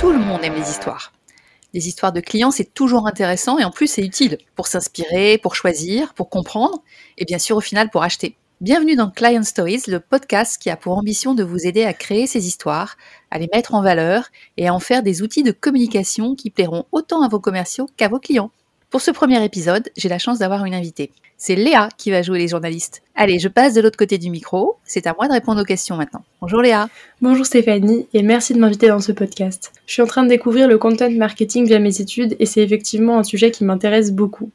Tout le monde aime les histoires. Les histoires de clients, c'est toujours intéressant et en plus c'est utile pour s'inspirer, pour choisir, pour comprendre et bien sûr au final pour acheter. Bienvenue dans Client Stories, le podcast qui a pour ambition de vous aider à créer ces histoires, à les mettre en valeur et à en faire des outils de communication qui plairont autant à vos commerciaux qu'à vos clients. Pour ce premier épisode, j'ai la chance d'avoir une invitée. C'est Léa qui va jouer les journalistes. Allez, je passe de l'autre côté du micro. C'est à moi de répondre aux questions maintenant. Bonjour Léa. Bonjour Stéphanie et merci de m'inviter dans ce podcast. Je suis en train de découvrir le content marketing via mes études et c'est effectivement un sujet qui m'intéresse beaucoup.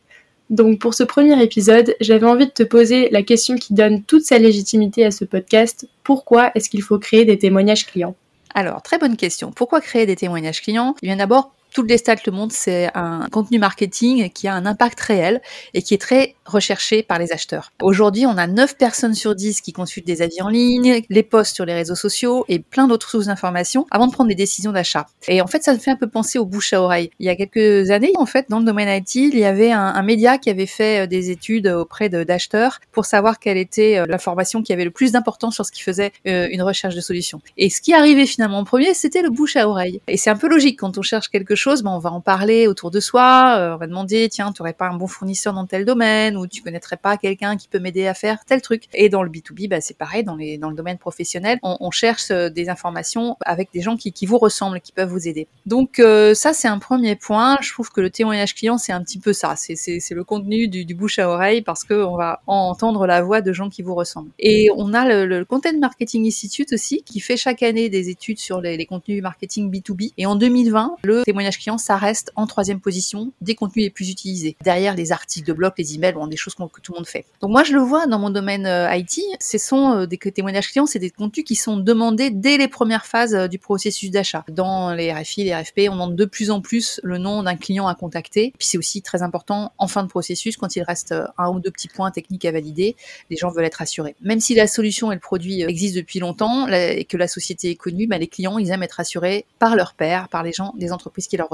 Donc pour ce premier épisode, j'avais envie de te poser la question qui donne toute sa légitimité à ce podcast. Pourquoi est-ce qu'il faut créer des témoignages clients? Alors, très bonne question. Pourquoi créer des témoignages clients? Eh bien d'abord, toutes les stats le montrent, c'est un contenu marketing qui a un impact réel et qui est très recherché par les acheteurs. Aujourd'hui, on a 9 personnes sur 10 qui consultent des avis en ligne, les posts sur les réseaux sociaux et plein d'autres sources d'informations avant de prendre des décisions d'achat. Et en fait, ça me fait un peu penser au bouche à oreille. Il y a quelques années, en fait, dans le domaine IT, il y avait un, média qui avait fait euh, des études auprès d'acheteurs pour savoir quelle était euh, l'information qui avait le plus d'importance sur ce qui faisait euh, une recherche de solution. Et ce qui arrivait finalement en premier, c'était le bouche à oreille. Et c'est un peu logique quand on cherche quelque chose ben, on va en parler autour de soi, euh, on va demander, tiens, tu n'aurais pas un bon fournisseur dans tel domaine, ou tu connaîtrais pas quelqu'un qui peut m'aider à faire tel truc. Et dans le B2B, ben, c'est pareil, dans, les, dans le domaine professionnel, on, cherche euh, des informations avec des gens qui, vous ressemblent, qui peuvent vous aider. Donc euh, ça, c'est un premier point. Je trouve que le témoignage client, c'est un petit peu ça. C'est le contenu du, bouche à oreille parce qu'on va entendre la voix de gens qui vous ressemblent. Et on a le, Content Marketing Institute aussi qui fait chaque année des études sur les, les contenus marketing B2B. Et en 2020, le témoignage client, ça reste en troisième position des contenus les plus utilisés. Derrière les articles de blog, les emails, des choses que tout le monde fait. Donc moi, je le vois dans mon domaine euh, IT, ce sont euh, des témoignages clients, c'est des contenus qui sont demandés dès les premières phases euh, du processus d'achat. Dans les RFI, les RFP, on demande de plus en plus le nom d'un client à contacter. Puis c'est aussi très important en fin de processus, quand il reste un ou deux petits points techniques à valider, les gens veulent être assurés. Même si la solution et le produit existent depuis longtemps et que la société est connue, bah, les clients, ils aiment être assurés par leur père, par les gens des entreprises qui leur.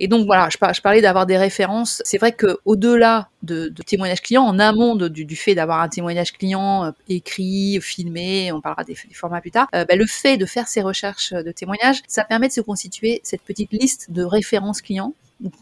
Et donc voilà, je, parlais d'avoir des références. C'est vrai que au-delà de, témoignages clients, en amont du, fait d'avoir un témoignage client euh, écrit, filmé, on parlera des, formats plus tard, euh, bah, le fait de faire ces recherches de témoignages, ça permet de se constituer cette petite liste de références clients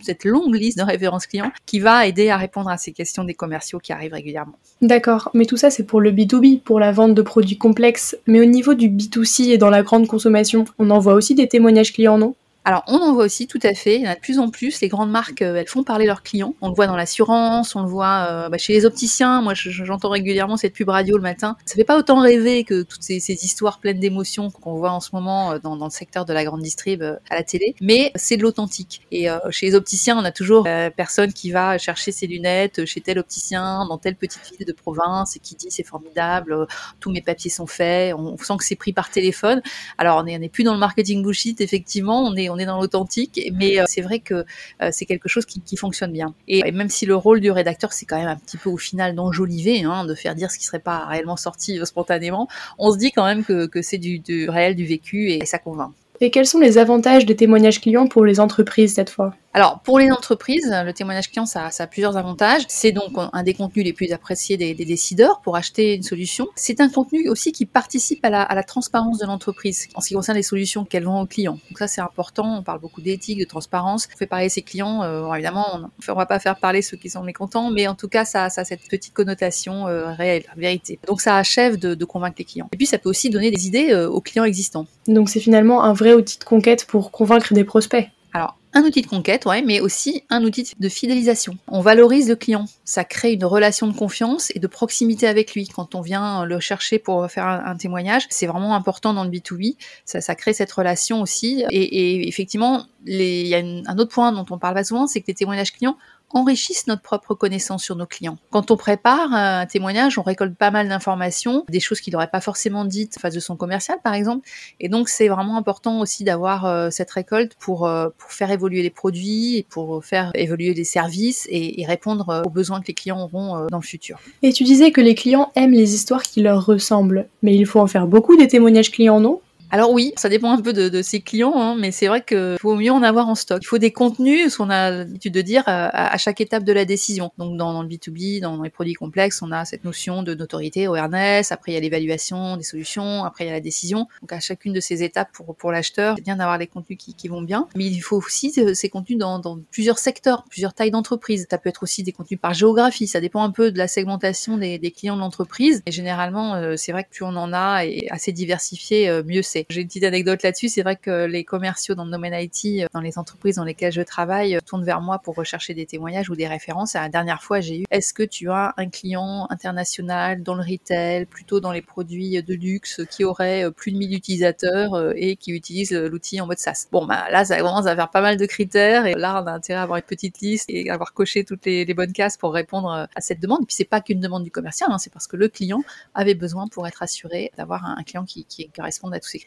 cette longue liste de références clients qui va aider à répondre à ces questions des commerciaux qui arrivent régulièrement. D'accord, mais tout ça c'est pour le B2B, pour la vente de produits complexes. Mais au niveau du B2C et dans la grande consommation, on envoie aussi des témoignages clients, non? Alors, on en voit aussi tout à fait. Il y en a de plus en plus. Les grandes marques, euh, elles font parler leurs clients. On le voit dans l'assurance, on le voit euh, bah, chez les opticiens. Moi, j'entends régulièrement cette pub radio le matin. Ça fait pas autant rêver que toutes ces, histoires pleines d'émotions qu'on voit en ce moment euh, dans, le secteur de la grande distrib à la télé. Mais c'est de l'authentique. Et chez les opticiens, on a toujours personne qui va chercher ses lunettes chez tel opticien dans telle petite ville de province et qui dit c'est formidable, tous mes papiers sont faits. On, sent que c'est pris par téléphone. Alors, on n'est plus dans le marketing bullshit, effectivement. On est on est dans l'authentique, mais euh, c'est vrai que euh, c'est quelque chose qui, fonctionne bien. Et, même si le rôle du rédacteur, c'est quand même un petit peu au final d'enjoliver, hein, de faire dire ce qui serait pas réellement sorti euh, spontanément, on se dit quand même que, c'est du, du réel, du vécu, et ça convainc. Et quels sont les avantages des témoignages clients pour les entreprises cette fois? Alors, pour les entreprises, le témoignage client, ça, ça a plusieurs avantages. C'est donc un des contenus les plus appréciés des, décideurs pour acheter une solution. C'est un contenu aussi qui participe à la, à la transparence de l'entreprise en ce qui concerne les solutions qu'elle vend aux clients. Donc ça, c'est important. On parle beaucoup d'éthique, de transparence. On fait parler ses clients. Euh, évidemment, on ne va pas faire parler ceux qui sont mécontents, mais en tout cas, ça, ça a cette petite connotation euh, réelle, vérité. Donc ça achève de, de, convaincre les clients. Et puis, ça peut aussi donner des idées euh, aux clients existants. Donc c'est finalement un vrai outil de conquête pour convaincre des prospects. Alors, un outil de conquête, ouais, mais aussi un outil de fidélisation. On valorise le client. Ça crée une relation de confiance et de proximité avec lui. Quand on vient le chercher pour faire un, témoignage, c'est vraiment important dans le B2B. Ça, ça crée cette relation aussi. Et, effectivement, il y a un autre point dont on parle pas souvent, c'est que les témoignages clients enrichissent notre propre connaissance sur nos clients. Quand on prépare un témoignage, on récolte pas mal d'informations, des choses qu'il n'aurait pas forcément dites face de son commercial, par exemple. Et donc, c'est vraiment important aussi d'avoir euh, cette récolte pour, euh, pour faire évoluer les produits et pour faire évoluer les services et, répondre euh, aux besoins que les clients auront dans le futur. Et tu disais que les clients aiment les histoires qui leur ressemblent, mais il faut en faire beaucoup des témoignages clients, non? Alors oui, ça dépend un peu de, de ses clients, hein, mais c'est vrai qu'il faut mieux en avoir en stock. Il faut des contenus, ce qu'on a l'habitude de dire, à, à, chaque étape de la décision. Donc dans, dans, le B2B, dans les produits complexes, on a cette notion de notoriété, awareness, après il y a l'évaluation des solutions, après il y a la décision. Donc à chacune de ces étapes pour, pour l'acheteur, c'est bien d'avoir les contenus qui, qui, vont bien, mais il faut aussi euh, ces contenus dans, dans plusieurs secteurs, plusieurs tailles d'entreprise. Ça peut être aussi des contenus par géographie, ça dépend un peu de la segmentation des, des clients de l'entreprise. Et généralement, euh, c'est vrai que plus on en a et assez diversifié, euh, mieux c'est. J'ai une petite anecdote là-dessus. C'est vrai que les commerciaux dans le domaine IT, euh, dans les entreprises dans lesquelles je travaille, euh, tournent vers moi pour rechercher des témoignages ou des références. la dernière fois, j'ai eu est-ce que tu as un client international dans le retail, plutôt dans les produits de luxe, qui aurait euh, plus de 1000 utilisateurs et qui utilise l'outil en mode SaaS? Bon, bah là, ça commence à faire pas mal de critères. Et là, on a intérêt à avoir une petite liste et avoir coché toutes les, bonnes cases pour répondre à cette demande. Et puis, c'est pas qu'une demande du commercial, hein, c'est parce que le client avait besoin pour être assuré d'avoir un, client qui, qui corresponde à tous ces critères.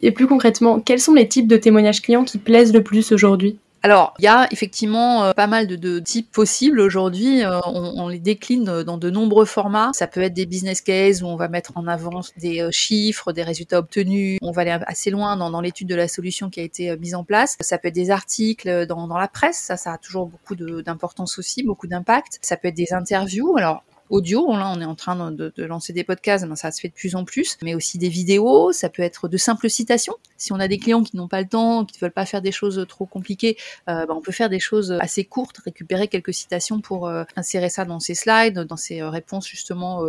Et plus concrètement, quels sont les types de témoignages clients qui plaisent le plus aujourd'hui? Alors, il y a effectivement euh, pas mal de, types possibles aujourd'hui. Euh, on, les décline dans de nombreux formats. Ça peut être des business cases où on va mettre en avant des euh, chiffres, des résultats obtenus. On va aller assez loin dans, l'étude de la solution qui a été mise en place. Ça peut être des articles dans, dans la presse. Ça, ça a toujours beaucoup d'importance aussi, beaucoup d'impact. Ça peut être des interviews. Alors, audio. Là, on est en train de, de, lancer des podcasts, ben, ça se fait de plus en plus, mais aussi des vidéos. Ça peut être de simples citations. Si on a des clients qui n'ont pas le temps, qui ne veulent pas faire des choses trop compliquées, euh, ben, on peut faire des choses assez courtes, récupérer quelques citations pour euh, insérer ça dans ses slides, dans ses euh, réponses justement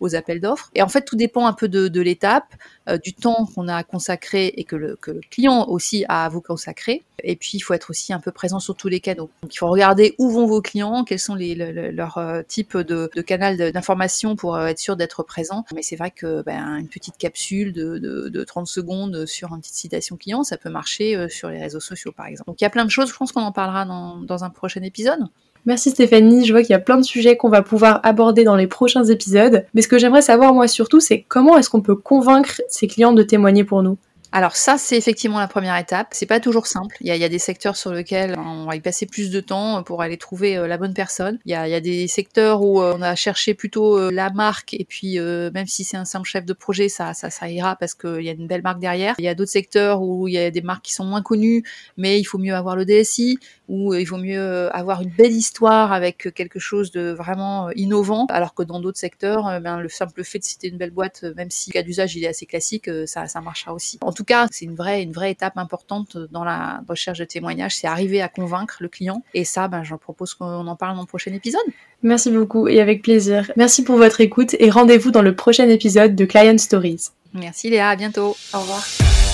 aux appels d'offres. Et en fait, tout dépend un peu de, de l'étape, du temps qu'on a consacré et que le, que le client aussi a à vous consacrer. Et puis, il faut être aussi un peu présent sur tous les canaux. Donc, il faut regarder où vont vos clients, quels sont leurs types de, de canaux d'informations pour euh, être sûr d'être présent. Mais c'est vrai que ben, une petite capsule de, de, 30 secondes sur une petite citation client, ça peut marcher euh, sur les réseaux sociaux par exemple. Donc il y a plein de choses, je pense qu'on en parlera dans, dans un prochain épisode. Merci Stéphanie, je vois qu'il y a plein de sujets qu'on va pouvoir aborder dans les prochains épisodes. Mais ce que j'aimerais savoir moi surtout, c'est comment est-ce qu'on peut convaincre ces clients de témoigner pour nous? Alors ça, c'est effectivement la première étape. C'est pas toujours simple. Il y, a, des secteurs sur lesquels on va y passer plus de temps pour aller trouver euh, la bonne personne. Il y, a, des secteurs où euh, on a cherché plutôt euh, la marque et puis même si c'est un simple chef de projet, ça, ira parce qu'il y a une belle marque derrière. Il y a d'autres secteurs où il y a des marques qui sont moins connues, mais il faut mieux avoir le DSI ou il vaut mieux avoir une belle histoire avec quelque chose de vraiment innovant, alors que dans d'autres secteurs, ben, le simple fait de citer une belle boîte, même si le cas d'usage est assez classique, ça, marchera aussi. Cas, c'est une vraie, une vraie étape importante dans la recherche de témoignages, c'est arriver à convaincre le client. Et ça, ben, j'en propose qu'on en parle dans le prochain épisode. Merci beaucoup et avec plaisir. Merci pour votre écoute et rendez-vous dans le prochain épisode de Client Stories. Merci Léa, à bientôt. Au revoir.